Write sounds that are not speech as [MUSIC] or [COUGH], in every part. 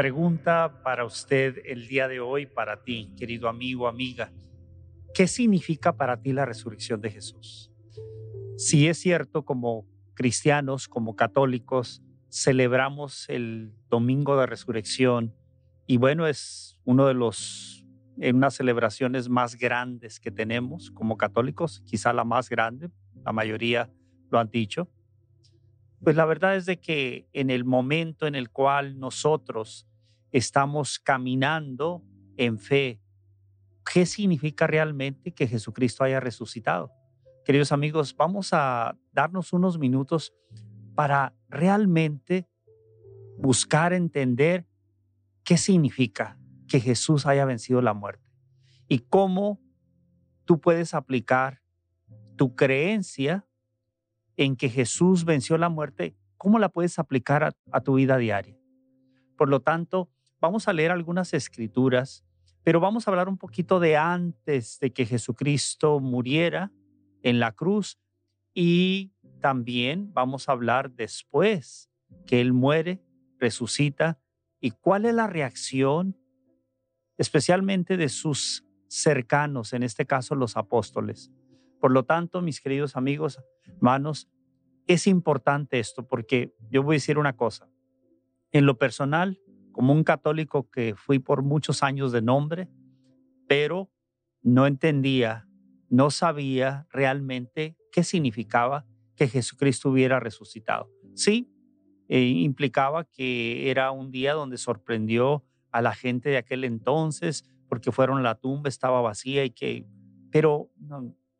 Pregunta para usted el día de hoy, para ti, querido amigo, amiga, ¿qué significa para ti la resurrección de Jesús? Si es cierto, como cristianos, como católicos, celebramos el domingo de resurrección y bueno, es uno de los, en unas celebraciones más grandes que tenemos como católicos, quizá la más grande, la mayoría lo han dicho. Pues la verdad es de que en el momento en el cual nosotros estamos caminando en fe, ¿qué significa realmente que Jesucristo haya resucitado? Queridos amigos, vamos a darnos unos minutos para realmente buscar entender qué significa que Jesús haya vencido la muerte y cómo tú puedes aplicar tu creencia en que Jesús venció la muerte, ¿cómo la puedes aplicar a, tu vida diaria? Por lo tanto, vamos a leer algunas escrituras, pero vamos a hablar un poquito de antes de que Jesucristo muriera en la cruz y también vamos a hablar después que Él muere, resucita y cuál es la reacción especialmente de sus cercanos, en este caso los apóstoles. Por lo tanto, mis queridos amigos, hermanos, es importante esto porque yo voy a decir una cosa. En lo personal, como un católico que fui por muchos años de nombre, pero no entendía, no sabía realmente qué significaba que Jesucristo hubiera resucitado. Sí, eh, implicaba que era un día donde sorprendió a la gente de aquel entonces porque fueron a la tumba, estaba vacía y que, pero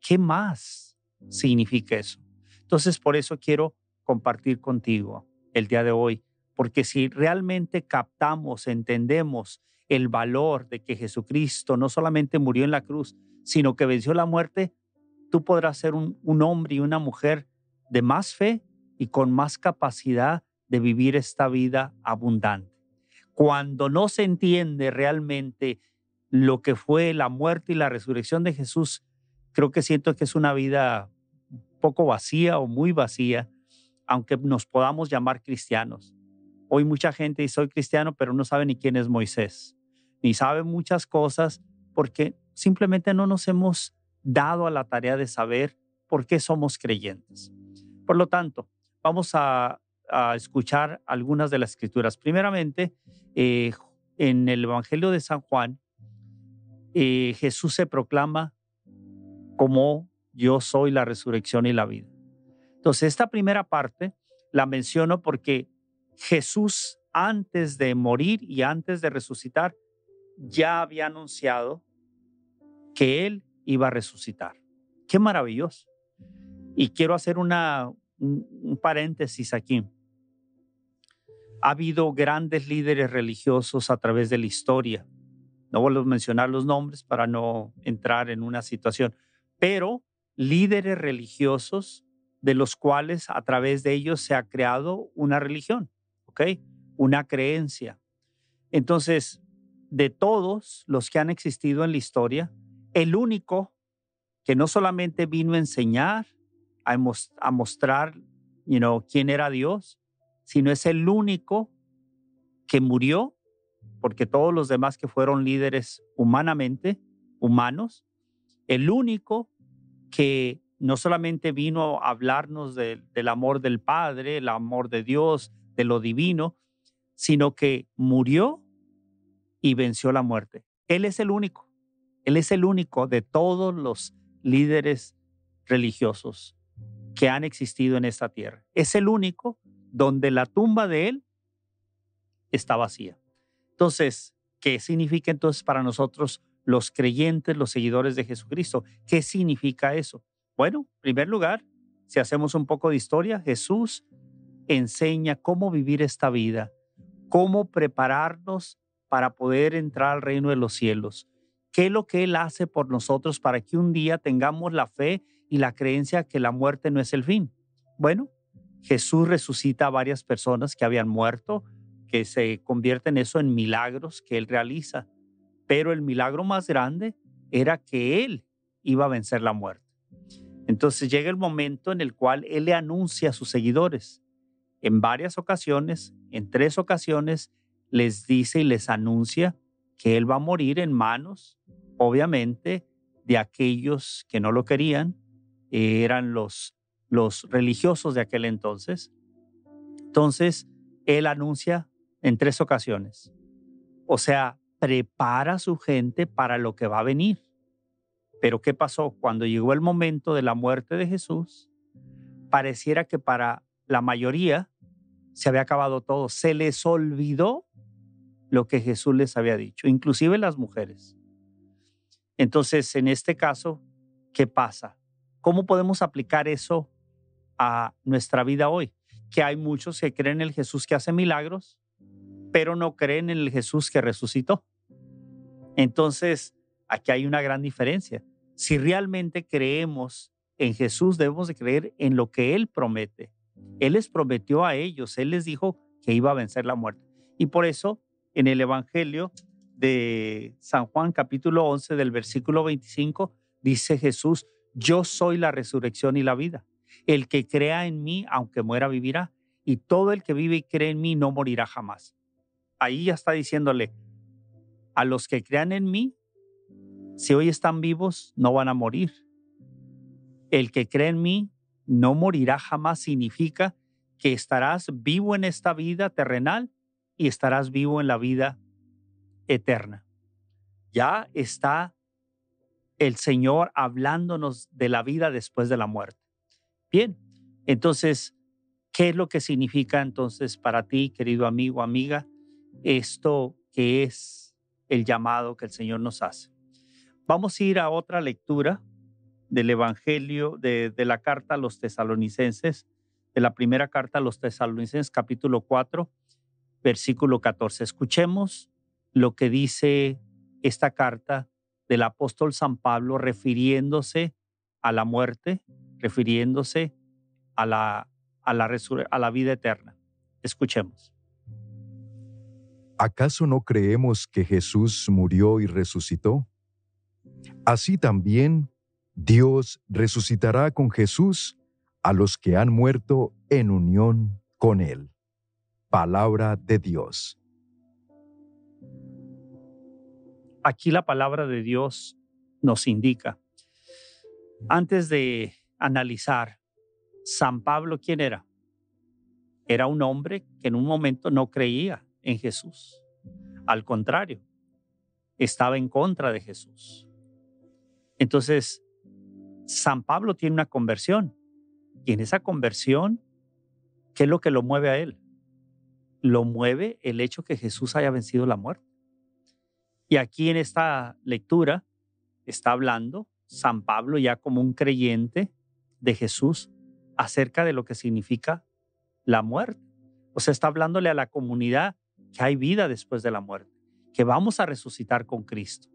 ¿Qué más significa eso? Entonces, por eso quiero compartir contigo el día de hoy, porque si realmente captamos, entendemos el valor de que Jesucristo no solamente murió en la cruz, sino que venció la muerte, tú podrás ser un, hombre y una mujer de más fe y con más capacidad de vivir esta vida abundante. Cuando no se entiende realmente lo que fue la muerte y la resurrección de Jesús, creo que siento que es una vida poco vacía o muy vacía, aunque nos podamos llamar cristianos. Hoy mucha gente dice soy cristiano, pero no sabe ni quién es Moisés, ni sabe muchas cosas porque simplemente no nos hemos dado a la tarea de saber por qué somos creyentes. Por lo tanto, vamos a, escuchar algunas de las escrituras. Primeramente, eh, en el Evangelio de San Juan, eh, Jesús se proclama como yo soy la resurrección y la vida. Entonces, esta primera parte la menciono porque Jesús antes de morir y antes de resucitar ya había anunciado que Él iba a resucitar. Qué maravilloso. Y quiero hacer una, un paréntesis aquí. Ha habido grandes líderes religiosos a través de la historia. No vuelvo a mencionar los nombres para no entrar en una situación, pero líderes religiosos de los cuales a través de ellos se ha creado una religión, ¿ok? Una creencia. Entonces, de todos los que han existido en la historia, el único que no solamente vino a enseñar, a, mostrar quién era Dios, sino es el único que murió, porque todos los demás que fueron líderes humanamente, humanos, el único que no solamente vino a hablarnos del amor del Padre, el amor de Dios, de lo divino, sino que murió y venció la muerte. Él es el único, Él es el único de todos los líderes religiosos que han existido en esta tierra. Es el único donde la tumba de Él está vacía. Entonces, ¿qué significa entonces para nosotros los creyentes, los seguidores de Jesucristo? ¿Qué significa eso? Bueno, en primer lugar, si hacemos un poco de historia, Jesús enseña cómo vivir esta vida, cómo prepararnos para poder entrar al reino de los cielos. ¿Qué es lo que Él hace por nosotros para que un día tengamos la fe y la creencia que la muerte no es el fin? Bueno, Jesús resucita a varias personas que habían muerto, que se convierten eso en milagros que Él realiza. Pero el milagro más grande era que Él iba a vencer la muerte. Entonces llega el momento en el cual Él le anuncia a sus seguidores. En varias ocasiones, en tres ocasiones, les dice y les anuncia que Él va a morir en manos, obviamente, de aquellos que no lo querían, eran los los religiosos de aquel entonces. Entonces, él anuncia en tres ocasiones. O sea, prepara a su gente para lo que va a venir. Pero ¿qué pasó? Cuando llegó el momento de la muerte de Jesús, pareciera que para la mayoría se había acabado todo. Se les olvidó lo que Jesús les había dicho, inclusive las mujeres. Entonces, en este caso, ¿qué pasa? ¿Cómo podemos aplicar eso a nuestra vida hoy, que hay muchos que creen en el Jesús que hace milagros, pero no creen en el Jesús que resucitó. Entonces, aquí hay una gran diferencia. Si realmente creemos en Jesús, debemos de creer en lo que Él promete. Él les prometió a ellos, Él les dijo que iba a vencer la muerte. Y por eso, en el Evangelio de San Juan capítulo 11 del versículo 25, dice Jesús, yo soy la resurrección y la vida. El que crea en mí, aunque muera, vivirá. Y todo el que vive y cree en mí no morirá jamás. Ahí ya está diciéndole, a los que crean en mí, si hoy están vivos, no van a morir. El que cree en mí no morirá jamás significa que estarás vivo en esta vida terrenal y estarás vivo en la vida eterna. Ya está el Señor hablándonos de la vida después de la muerte. Bien, entonces, ¿qué es lo que significa entonces para ti, querido amigo, amiga, esto que es el llamado que el Señor nos hace? Vamos a ir a otra lectura del Evangelio, de, la carta a los tesalonicenses, de la primera carta a los tesalonicenses, capítulo 4, versículo 14. Escuchemos lo que dice esta carta del apóstol San Pablo refiriéndose a la muerte refiriéndose a la, a la, a la vida eterna. Escuchemos. ¿Acaso no creemos que Jesús murió y resucitó? Así también Dios resucitará con Jesús a los que han muerto en unión con Él. Palabra de Dios. Aquí la palabra de Dios nos indica, antes de analizar, San Pablo, ¿quién era? Era un hombre que en un momento no creía en Jesús. Al contrario, estaba en contra de Jesús. Entonces, San Pablo tiene una conversión. Y en esa conversión, ¿qué es lo que lo mueve a él? Lo mueve el hecho que Jesús haya vencido la muerte. Y aquí en esta lectura está hablando San Pablo ya como un creyente de Jesús acerca de lo que significa la muerte. O sea, está hablándole a la comunidad que hay vida después de la muerte, que vamos a resucitar con Cristo.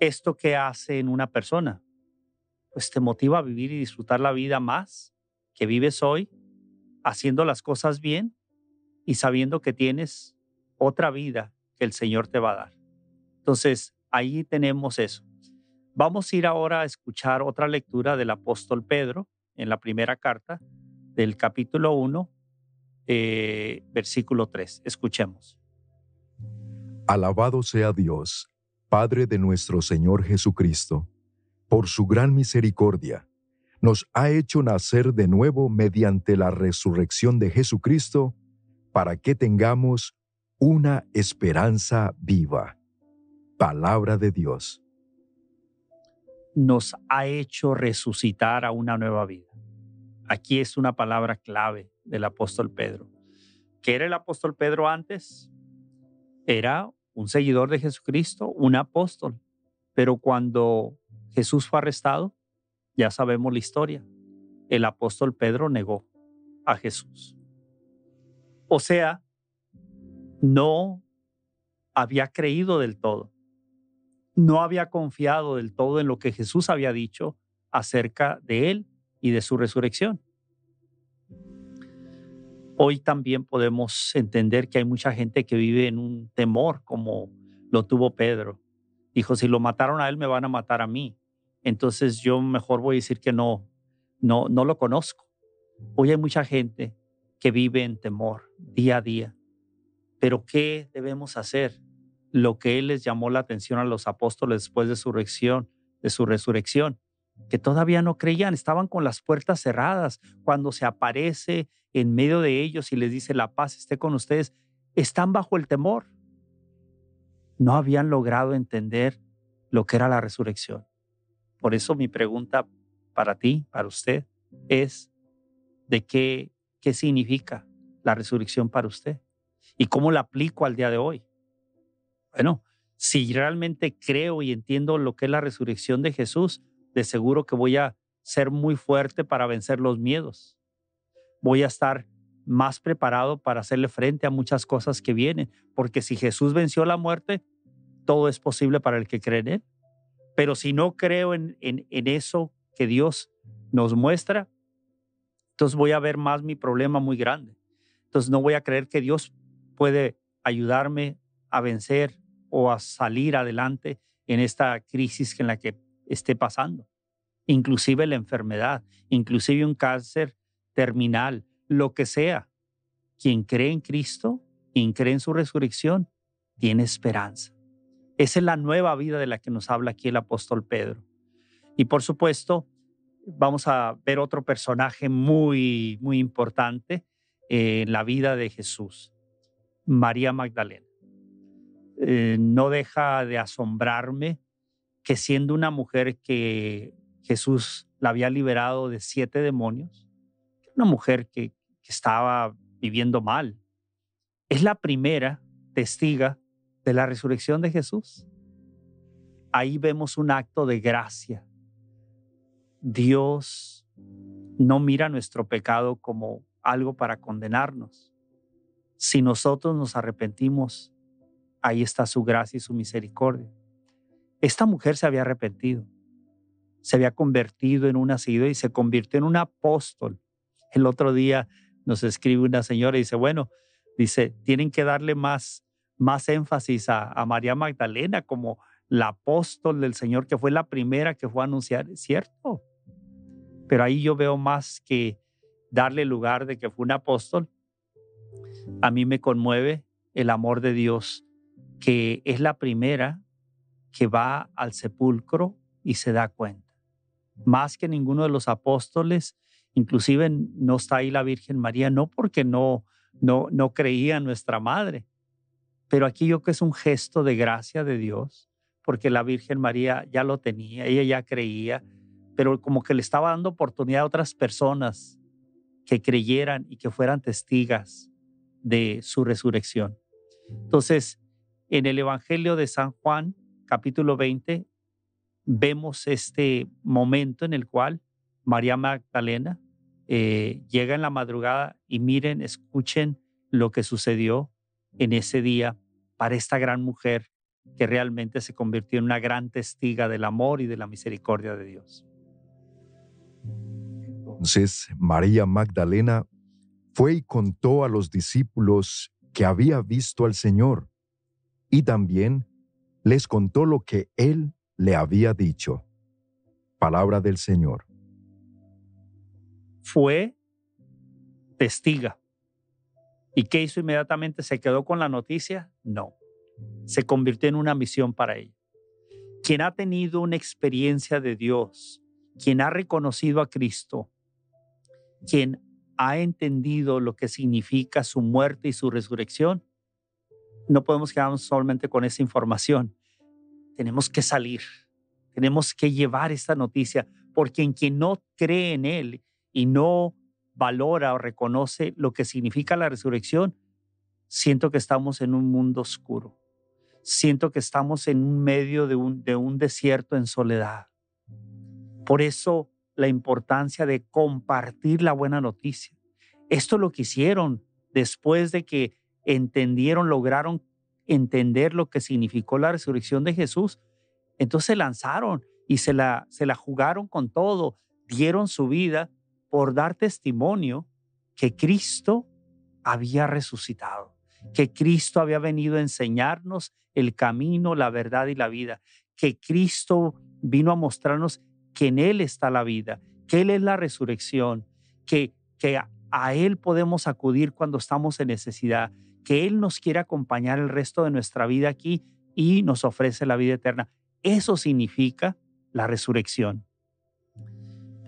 ¿Esto qué hace en una persona? Pues te motiva a vivir y disfrutar la vida más que vives hoy, haciendo las cosas bien y sabiendo que tienes otra vida que el Señor te va a dar. Entonces, ahí tenemos eso. Vamos a ir ahora a escuchar otra lectura del apóstol Pedro en la primera carta del capítulo 1, eh, versículo 3. Escuchemos. Alabado sea Dios, Padre de nuestro Señor Jesucristo, por su gran misericordia. Nos ha hecho nacer de nuevo mediante la resurrección de Jesucristo para que tengamos una esperanza viva. Palabra de Dios nos ha hecho resucitar a una nueva vida. Aquí es una palabra clave del apóstol Pedro. ¿Qué era el apóstol Pedro antes? Era un seguidor de Jesucristo, un apóstol. Pero cuando Jesús fue arrestado, ya sabemos la historia. El apóstol Pedro negó a Jesús. O sea, no había creído del todo. No había confiado del todo en lo que Jesús había dicho acerca de él y de su resurrección. Hoy también podemos entender que hay mucha gente que vive en un temor como lo tuvo Pedro. Dijo, si lo mataron a él, me van a matar a mí. Entonces yo mejor voy a decir que no, no, no lo conozco. Hoy hay mucha gente que vive en temor día a día. Pero ¿qué debemos hacer? Lo que él les llamó la atención a los apóstoles después de su resurrección, de su resurrección, que todavía no creían, estaban con las puertas cerradas. Cuando se aparece en medio de ellos y les dice la paz esté con ustedes, están bajo el temor. No habían logrado entender lo que era la resurrección. Por eso mi pregunta para ti, para usted, es de qué, qué significa la resurrección para usted y cómo la aplico al día de hoy. Bueno, si realmente creo y entiendo lo que es la resurrección de Jesús, de seguro que voy a ser muy fuerte para vencer los miedos. Voy a estar más preparado para hacerle frente a muchas cosas que vienen, porque si Jesús venció la muerte, todo es posible para el que cree en Él. Pero si no creo en, en, eso que Dios nos muestra, entonces voy a ver más mi problema muy grande. Entonces no voy a creer que Dios puede ayudarme a vencer o a salir adelante en esta crisis en la que esté pasando. Inclusive la enfermedad, inclusive un cáncer terminal, lo que sea. Quien cree en Cristo, quien cree en su resurrección, tiene esperanza. Esa es la nueva vida de la que nos habla aquí el apóstol Pedro. Y por supuesto, vamos a ver otro personaje muy, muy importante en la vida de Jesús, María Magdalena. Eh, no deja de asombrarme que siendo una mujer que Jesús la había liberado de siete demonios, una mujer que, que estaba viviendo mal, es la primera testiga de la resurrección de Jesús. Ahí vemos un acto de gracia. Dios no mira nuestro pecado como algo para condenarnos. Si nosotros nos arrepentimos, ahí está su gracia y su misericordia. Esta mujer se había arrepentido, se había convertido en una seguidora y se convirtió en un apóstol. El otro día nos escribe una señora y dice, bueno, dice, tienen que darle más, más énfasis a, María Magdalena como la apóstol del Señor, que fue la primera que fue a anunciar, cierto. Pero ahí yo veo más que darle lugar de que fue un apóstol. A mí me conmueve el amor de Dios, que es la primera que va al sepulcro y se da cuenta. Más que ninguno de los apóstoles, inclusive no está ahí la Virgen María, no porque no, no, no creía en nuestra madre, pero aquí yo creo que es un gesto de gracia de Dios, porque la Virgen María ya lo tenía, ella ya creía, pero como que le estaba dando oportunidad a otras personas que creyeran y que fueran testigas de su resurrección. Entonces, en el Evangelio de San Juan, capítulo 20, vemos este momento en el cual María Magdalena eh, llega en la madrugada y miren, escuchen lo que sucedió en ese día para esta gran mujer que realmente se convirtió en una gran testiga del amor y de la misericordia de Dios. Entonces María Magdalena fue y contó a los discípulos que había visto al Señor y también les contó lo que él le había dicho. Palabra del Señor. Fue testiga. ¿Y qué hizo inmediatamente? ¿Se quedó con la noticia? No. Se convirtió en una misión para ella. Quien ha tenido una experiencia de Dios, quien ha reconocido a Cristo, quien ha entendido lo que significa su muerte y su resurrección, no podemos quedarnos solamente con esa información. Tenemos que salir, tenemos que llevar esta noticia, porque en quien no cree en Él y no valora o reconoce lo que significa la resurrección, siento que estamos en un mundo oscuro. Siento que estamos en un medio de un, de un desierto en soledad. Por eso la importancia de compartir la buena noticia. Esto lo que hicieron después de que entendieron, lograron entender lo que significó la resurrección de Jesús. Entonces se lanzaron y se la, se la jugaron con todo, dieron su vida por dar testimonio que Cristo había resucitado, que Cristo había venido a enseñarnos el camino, la verdad y la vida, que Cristo vino a mostrarnos que en Él está la vida, que Él es la resurrección, que, que a Él podemos acudir cuando estamos en necesidad, que Él nos quiere acompañar el resto de nuestra vida aquí y nos ofrece la vida eterna. Eso significa la resurrección.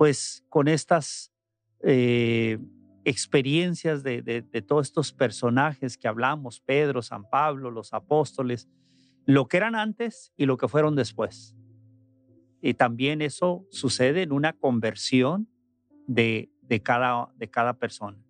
Pues con estas eh, experiencias de, de, todos estos personajes que hablamos, Pedro, San Pablo, los apóstoles, lo que eran antes y lo que fueron después. Y también eso sucede en una conversión de, de, cada, de cada persona.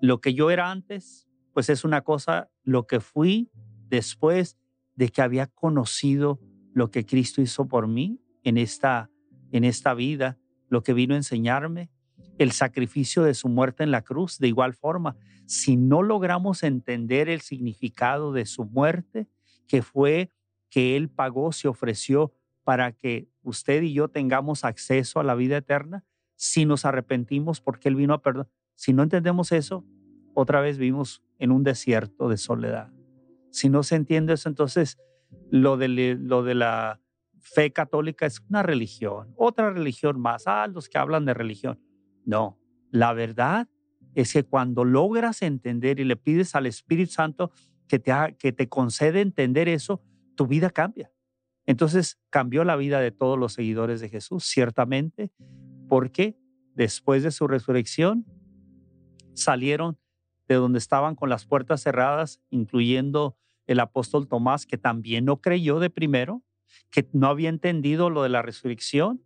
Lo que yo era antes, pues es una cosa, lo que fui después de que había conocido lo que Cristo hizo por mí en esta, en esta vida, lo que vino a enseñarme, el sacrificio de su muerte en la cruz. De igual forma, si no logramos entender el significado de su muerte, que fue que Él pagó, se ofreció para que usted y yo tengamos acceso a la vida eterna, si nos arrepentimos porque Él vino a perdonar. Si no entendemos eso, otra vez vivimos en un desierto de soledad. Si no se entiende eso, entonces lo de, lo de la fe católica es una religión, otra religión más. Ah, los que hablan de religión. No, la verdad es que cuando logras entender y le pides al Espíritu Santo que te, que te concede entender eso, tu vida cambia. Entonces cambió la vida de todos los seguidores de Jesús, ciertamente, porque después de su resurrección salieron de donde estaban con las puertas cerradas, incluyendo el apóstol Tomás, que también no creyó de primero, que no había entendido lo de la resurrección.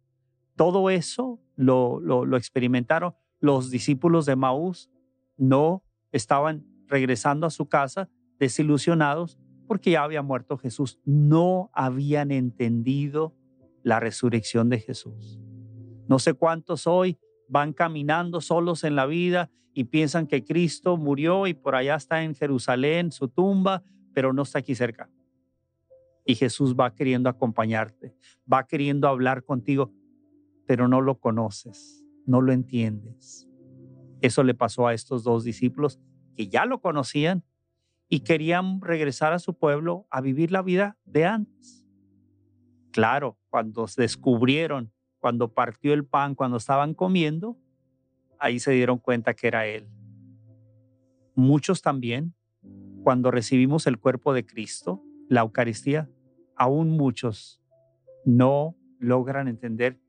Todo eso lo, lo, experimentaron los discípulos de Maús, no estaban regresando a su casa desilusionados porque ya había muerto Jesús. No habían entendido la resurrección de Jesús. No sé cuántos hoy van caminando solos en la vida y piensan que Cristo murió y por allá está en Jerusalén, su tumba, pero no está aquí cerca. Y Jesús va queriendo acompañarte, va queriendo hablar contigo, pero no lo conoces, no lo entiendes. Eso le pasó a estos dos discípulos que ya lo conocían y querían regresar a su pueblo a vivir la vida de antes. Claro, cuando descubrieron, cuando partió el pan, cuando estaban comiendo, ahí se dieron cuenta que era Él. Muchos también, cuando recibimos el cuerpo de Cristo, la Eucaristía, aún muchos no logran entender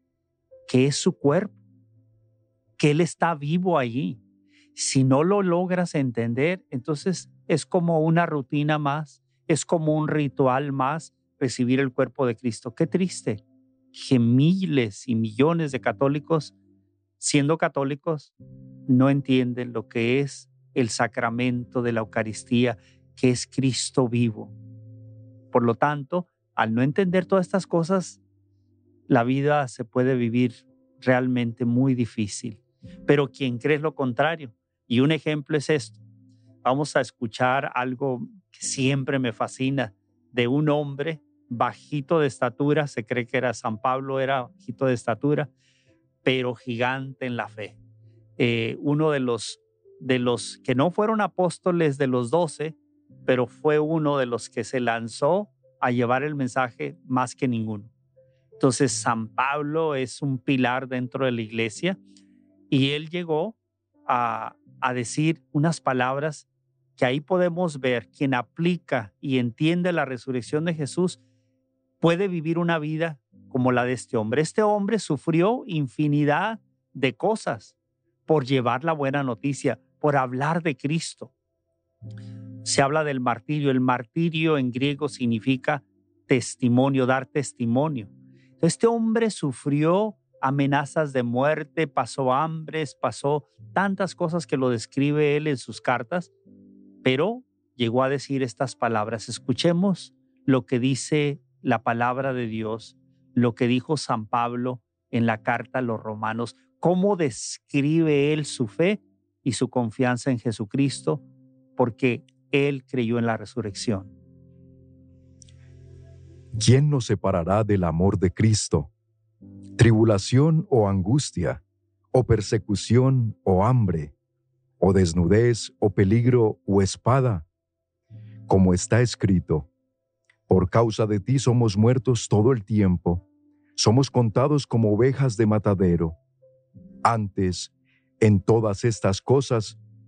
que es su cuerpo, que Él está vivo allí. Si no lo logras entender, entonces es como una rutina más, es como un ritual más recibir el cuerpo de Cristo. Qué triste que miles y millones de católicos, siendo católicos, no entienden lo que es el sacramento de la Eucaristía, que es Cristo vivo. Por lo tanto, al no entender todas estas cosas, la vida se puede vivir realmente muy difícil. Pero quien cree lo contrario, y un ejemplo es esto, vamos a escuchar algo que siempre me fascina de un hombre bajito de estatura, se cree que era San Pablo, era bajito de estatura, pero gigante en la fe. Eh, uno de los, de los que no fueron apóstoles de los doce, pero fue uno de los que se lanzó a llevar el mensaje más que ninguno. Entonces, San Pablo es un pilar dentro de la iglesia y él llegó a, a decir unas palabras que ahí podemos ver, quien aplica y entiende la resurrección de Jesús puede vivir una vida como la de este hombre. Este hombre sufrió infinidad de cosas por llevar la buena noticia, por hablar de Cristo. Se habla del martirio. El martirio en griego significa testimonio, dar testimonio. Este hombre sufrió amenazas de muerte, pasó hambres, pasó tantas cosas que lo describe él en sus cartas, pero llegó a decir estas palabras. Escuchemos lo que dice la palabra de Dios, lo que dijo San Pablo en la carta a los romanos, cómo describe él su fe y su confianza en Jesucristo, porque él creyó en la resurrección. ¿Quién nos separará del amor de Cristo? ¿Tribulación o angustia? ¿O persecución o hambre? ¿O desnudez o peligro o espada? Como está escrito, por causa de ti somos muertos todo el tiempo, somos contados como ovejas de matadero. Antes, en todas estas cosas,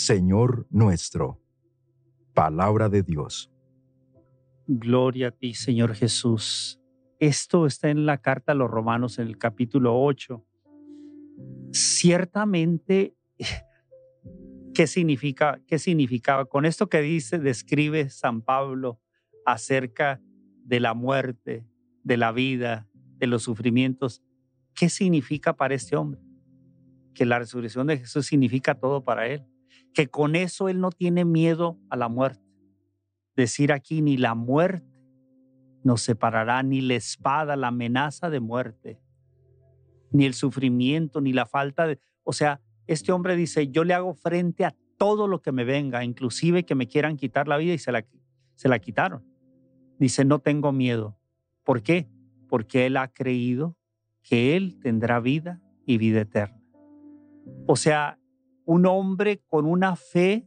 Señor nuestro. Palabra de Dios. Gloria a ti, Señor Jesús. Esto está en la carta a los romanos en el capítulo 8. Ciertamente, [LAUGHS] ¿qué significa? ¿Qué significaba? Con esto que dice, describe San Pablo acerca de la muerte, de la vida, de los sufrimientos. ¿Qué significa para este hombre? Que la resurrección de Jesús significa todo para él. Que con eso él no tiene miedo a la muerte decir aquí, ni la muerte nos separará, ni la espada, la amenaza de muerte, ni el sufrimiento, ni la falta de... O sea, este hombre dice, yo le hago frente a todo lo que me venga, inclusive que me quieran quitar la vida y se la, se la quitaron. Dice, no tengo miedo. ¿Por qué? Porque él ha creído que él tendrá vida y vida eterna. O sea, un hombre con una fe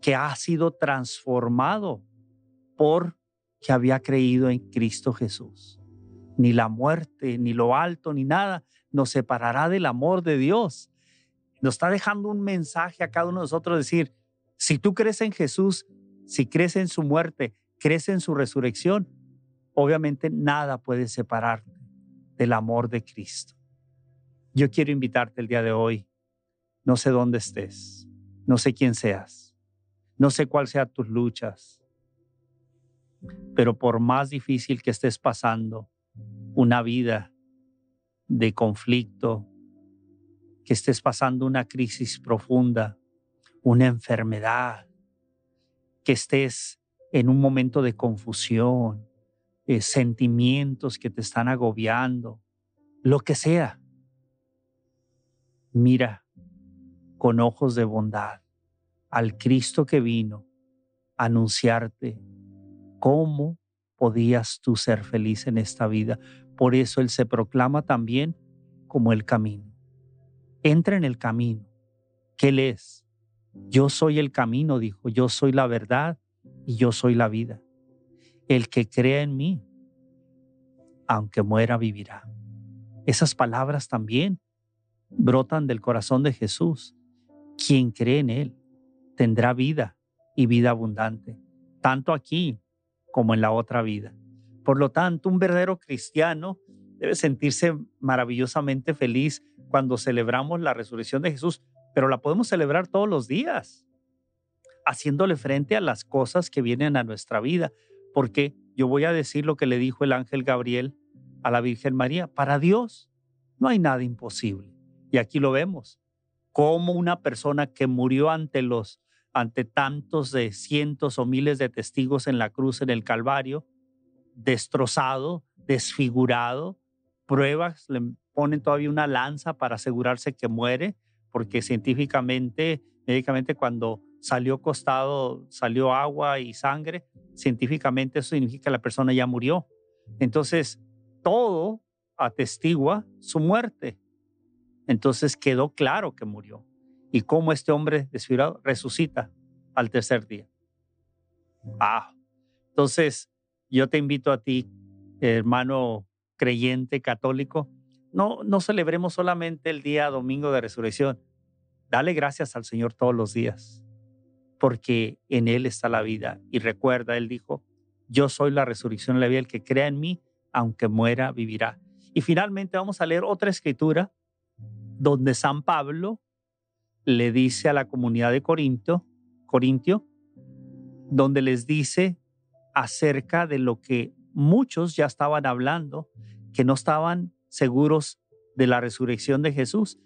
que ha sido transformado por que había creído en Cristo Jesús. Ni la muerte, ni lo alto, ni nada nos separará del amor de Dios. Nos está dejando un mensaje a cada uno de nosotros decir, si tú crees en Jesús, si crees en su muerte, crees en su resurrección, obviamente nada puede separarte del amor de Cristo. Yo quiero invitarte el día de hoy, no sé dónde estés, no sé quién seas. No sé cuál sean tus luchas, pero por más difícil que estés pasando una vida de conflicto, que estés pasando una crisis profunda, una enfermedad, que estés en un momento de confusión, eh, sentimientos que te están agobiando, lo que sea, mira con ojos de bondad al Cristo que vino a anunciarte cómo podías tú ser feliz en esta vida. Por eso Él se proclama también como el camino. Entra en el camino, que Él es. Yo soy el camino, dijo, yo soy la verdad y yo soy la vida. El que crea en mí, aunque muera, vivirá. Esas palabras también brotan del corazón de Jesús. Quien cree en Él tendrá vida y vida abundante, tanto aquí como en la otra vida. Por lo tanto, un verdadero cristiano debe sentirse maravillosamente feliz cuando celebramos la resurrección de Jesús, pero la podemos celebrar todos los días, haciéndole frente a las cosas que vienen a nuestra vida, porque yo voy a decir lo que le dijo el ángel Gabriel a la Virgen María, para Dios no hay nada imposible. Y aquí lo vemos, como una persona que murió ante los ante tantos de cientos o miles de testigos en la cruz en el Calvario, destrozado, desfigurado, pruebas, le ponen todavía una lanza para asegurarse que muere, porque científicamente, médicamente cuando salió costado, salió agua y sangre, científicamente eso significa que la persona ya murió. Entonces, todo atestigua su muerte. Entonces quedó claro que murió y cómo este hombre desfigurado resucita al tercer día. Ah, entonces yo te invito a ti, hermano creyente católico, no, no celebremos solamente el día domingo de resurrección. Dale gracias al Señor todos los días, porque en Él está la vida. Y recuerda, Él dijo, yo soy la resurrección y la vida, el que crea en mí, aunque muera, vivirá. Y finalmente vamos a leer otra escritura donde San Pablo le dice a la comunidad de Corinto, Corintio, donde les dice acerca de lo que muchos ya estaban hablando, que no estaban seguros de la resurrección de Jesús.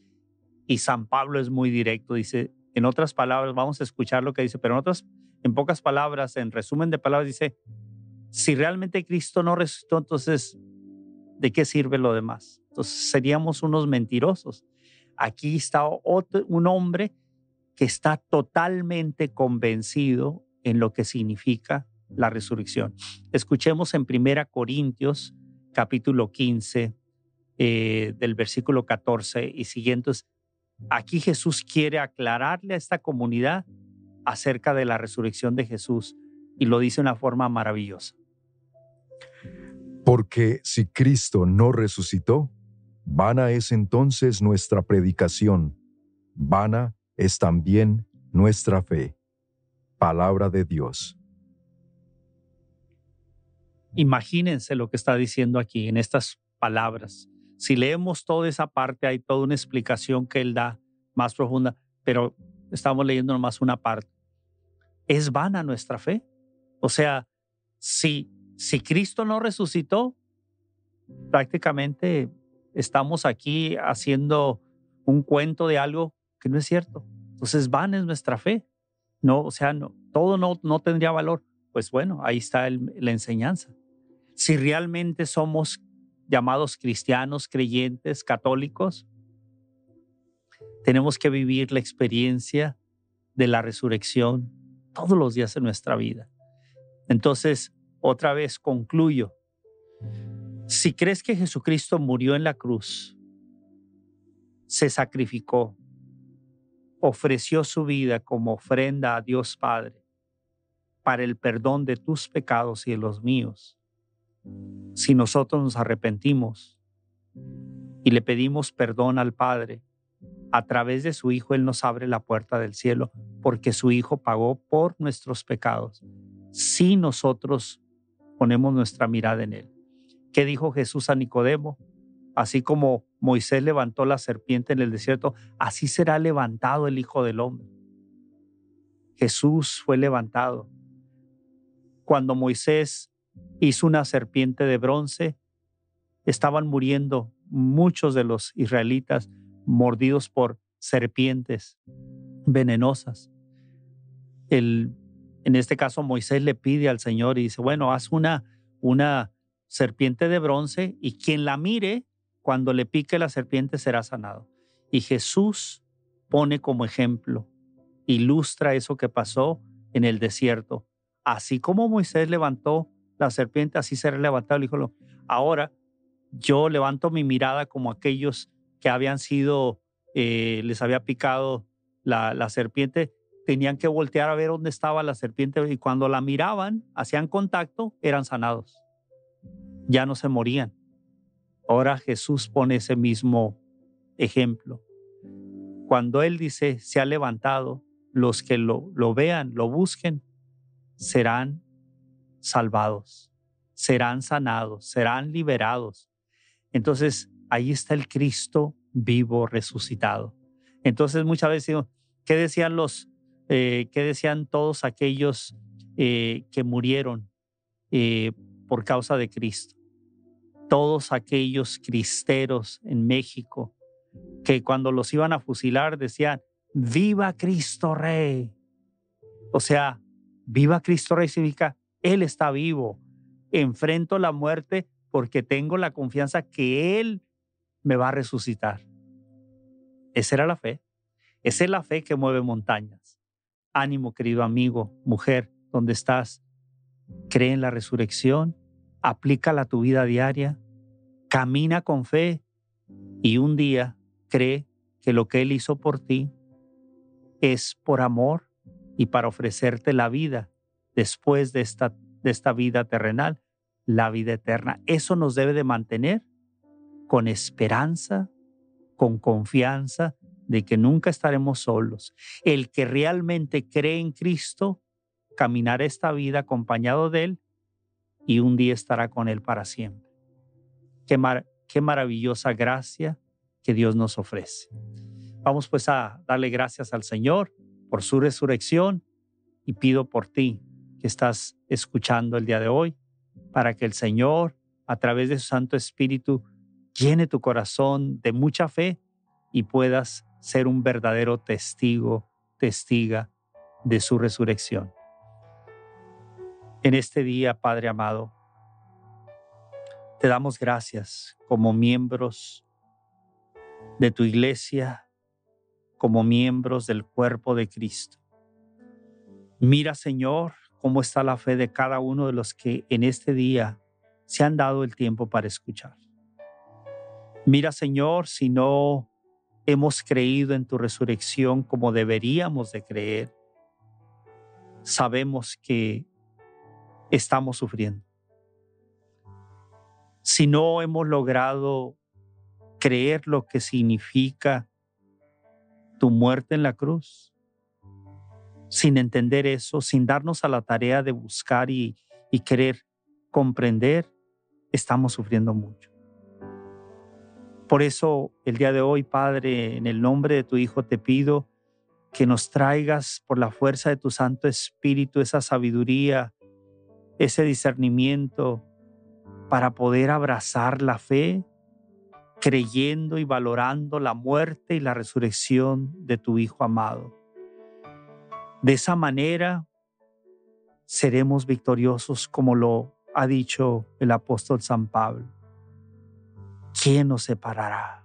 Y San Pablo es muy directo, dice, en otras palabras, vamos a escuchar lo que dice, pero en otras, en pocas palabras, en resumen de palabras, dice, si realmente Cristo no resucitó, entonces, ¿de qué sirve lo demás? Entonces seríamos unos mentirosos. Aquí está un hombre que está totalmente convencido en lo que significa la resurrección. Escuchemos en Primera Corintios capítulo 15 eh, del versículo 14 y siguientes. Aquí Jesús quiere aclararle a esta comunidad acerca de la resurrección de Jesús y lo dice de una forma maravillosa. Porque si Cristo no resucitó, vana es entonces nuestra predicación, vana es también nuestra fe. Palabra de Dios. Imagínense lo que está diciendo aquí en estas palabras. Si leemos toda esa parte, hay toda una explicación que él da más profunda, pero estamos leyendo nomás una parte. Es vana nuestra fe. O sea, si, si Cristo no resucitó, prácticamente estamos aquí haciendo un cuento de algo que no es cierto. Entonces, vana es nuestra fe. No, o sea, no, todo no, no tendría valor. Pues bueno, ahí está la enseñanza si realmente somos llamados cristianos, creyentes, católicos, tenemos que vivir la experiencia de la resurrección todos los días de nuestra vida. Entonces, otra vez concluyo. Si crees que Jesucristo murió en la cruz, se sacrificó, ofreció su vida como ofrenda a Dios Padre para el perdón de tus pecados y de los míos, si nosotros nos arrepentimos y le pedimos perdón al Padre, a través de su Hijo Él nos abre la puerta del cielo porque su Hijo pagó por nuestros pecados. Si nosotros ponemos nuestra mirada en Él. ¿Qué dijo Jesús a Nicodemo? Así como Moisés levantó la serpiente en el desierto, así será levantado el Hijo del Hombre. Jesús fue levantado. Cuando Moisés hizo una serpiente de bronce. Estaban muriendo muchos de los israelitas mordidos por serpientes venenosas. El, en este caso, Moisés le pide al Señor y dice, bueno, haz una, una serpiente de bronce y quien la mire, cuando le pique la serpiente será sanado. Y Jesús pone como ejemplo, ilustra eso que pasó en el desierto. Así como Moisés levantó la serpiente así será levantado. Dijo, ahora yo levanto mi mirada como aquellos que habían sido, eh, les había picado la, la serpiente, tenían que voltear a ver dónde estaba la serpiente y cuando la miraban, hacían contacto, eran sanados. Ya no se morían. Ahora Jesús pone ese mismo ejemplo. Cuando Él dice, se ha levantado, los que lo, lo vean, lo busquen, serán salvados, serán sanados, serán liberados. Entonces, ahí está el Cristo vivo, resucitado. Entonces, muchas veces ¿qué decían los, eh, qué decían todos aquellos eh, que murieron eh, por causa de Cristo? Todos aquellos cristeros en México que cuando los iban a fusilar decían, viva Cristo Rey. O sea, viva Cristo Rey significa él está vivo. Enfrento la muerte porque tengo la confianza que Él me va a resucitar. Esa era la fe. Esa es la fe que mueve montañas. Ánimo, querido amigo, mujer, donde estás. Cree en la resurrección, aplícala a tu vida diaria, camina con fe y un día cree que lo que Él hizo por ti es por amor y para ofrecerte la vida después de esta, de esta vida terrenal, la vida eterna. Eso nos debe de mantener con esperanza, con confianza de que nunca estaremos solos. El que realmente cree en Cristo caminará esta vida acompañado de Él y un día estará con Él para siempre. Qué, qué maravillosa gracia que Dios nos ofrece. Vamos pues a darle gracias al Señor por su resurrección y pido por ti que estás escuchando el día de hoy para que el Señor, a través de su Santo Espíritu, llene tu corazón de mucha fe y puedas ser un verdadero testigo, testiga de su resurrección. En este día, Padre amado, te damos gracias como miembros de tu iglesia, como miembros del cuerpo de Cristo. Mira, Señor, cómo está la fe de cada uno de los que en este día se han dado el tiempo para escuchar. Mira, Señor, si no hemos creído en tu resurrección como deberíamos de creer, sabemos que estamos sufriendo. Si no hemos logrado creer lo que significa tu muerte en la cruz, sin entender eso, sin darnos a la tarea de buscar y, y querer comprender, estamos sufriendo mucho. Por eso el día de hoy, Padre, en el nombre de tu Hijo te pido que nos traigas por la fuerza de tu Santo Espíritu esa sabiduría, ese discernimiento para poder abrazar la fe, creyendo y valorando la muerte y la resurrección de tu Hijo amado. De esa manera seremos victoriosos como lo ha dicho el apóstol San Pablo. ¿Quién nos separará?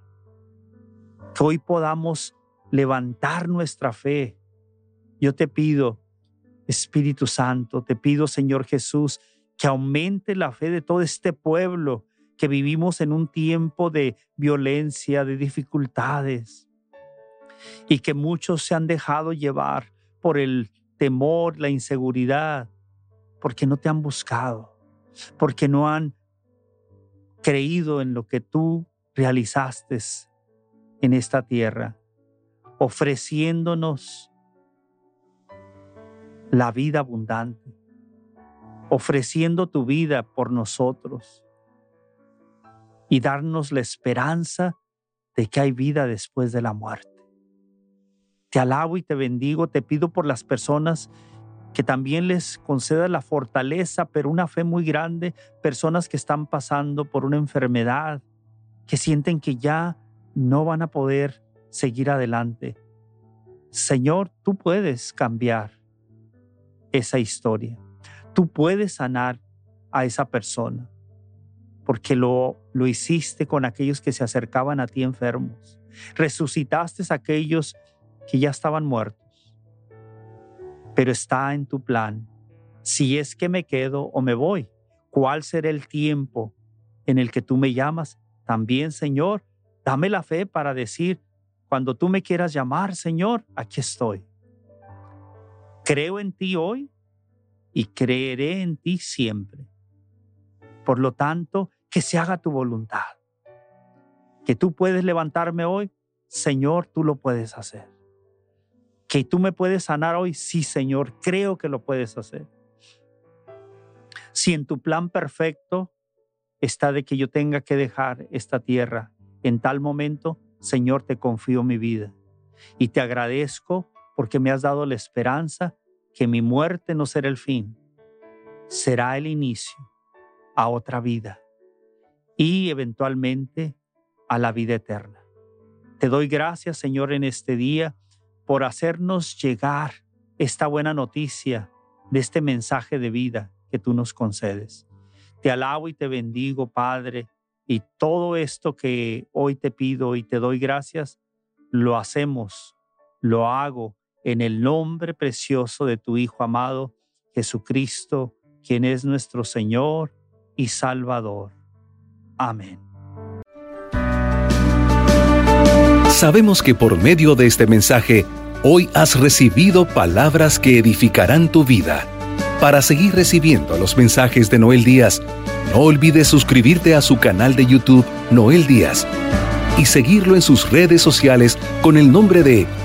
Que hoy podamos levantar nuestra fe. Yo te pido Espíritu Santo, te pido, Señor Jesús, que aumente la fe de todo este pueblo que vivimos en un tiempo de violencia, de dificultades, y que muchos se han dejado llevar por el temor, la inseguridad, porque no te han buscado, porque no han creído en lo que tú realizaste en esta tierra, ofreciéndonos la vida abundante, ofreciendo tu vida por nosotros y darnos la esperanza de que hay vida después de la muerte. Te alabo y te bendigo, te pido por las personas que también les conceda la fortaleza, pero una fe muy grande, personas que están pasando por una enfermedad, que sienten que ya no van a poder seguir adelante. Señor, tú puedes cambiar esa historia. Tú puedes sanar a esa persona porque lo, lo hiciste con aquellos que se acercaban a ti enfermos. Resucitaste a aquellos que ya estaban muertos. Pero está en tu plan. Si es que me quedo o me voy, ¿cuál será el tiempo en el que tú me llamas? También, Señor, dame la fe para decir, cuando tú me quieras llamar, Señor, aquí estoy. Creo en ti hoy y creeré en ti siempre. Por lo tanto, que se haga tu voluntad. Que tú puedes levantarme hoy, Señor, tú lo puedes hacer. Que tú me puedes sanar hoy, sí, Señor, creo que lo puedes hacer. Si en tu plan perfecto está de que yo tenga que dejar esta tierra, en tal momento, Señor, te confío mi vida y te agradezco porque me has dado la esperanza que mi muerte no será el fin, será el inicio a otra vida y eventualmente a la vida eterna. Te doy gracias, Señor, en este día por hacernos llegar esta buena noticia de este mensaje de vida que tú nos concedes. Te alabo y te bendigo, Padre, y todo esto que hoy te pido y te doy gracias, lo hacemos, lo hago en el nombre precioso de tu Hijo amado, Jesucristo, quien es nuestro Señor y Salvador. Amén. Sabemos que por medio de este mensaje, hoy has recibido palabras que edificarán tu vida. Para seguir recibiendo los mensajes de Noel Díaz, no olvides suscribirte a su canal de YouTube Noel Díaz y seguirlo en sus redes sociales con el nombre de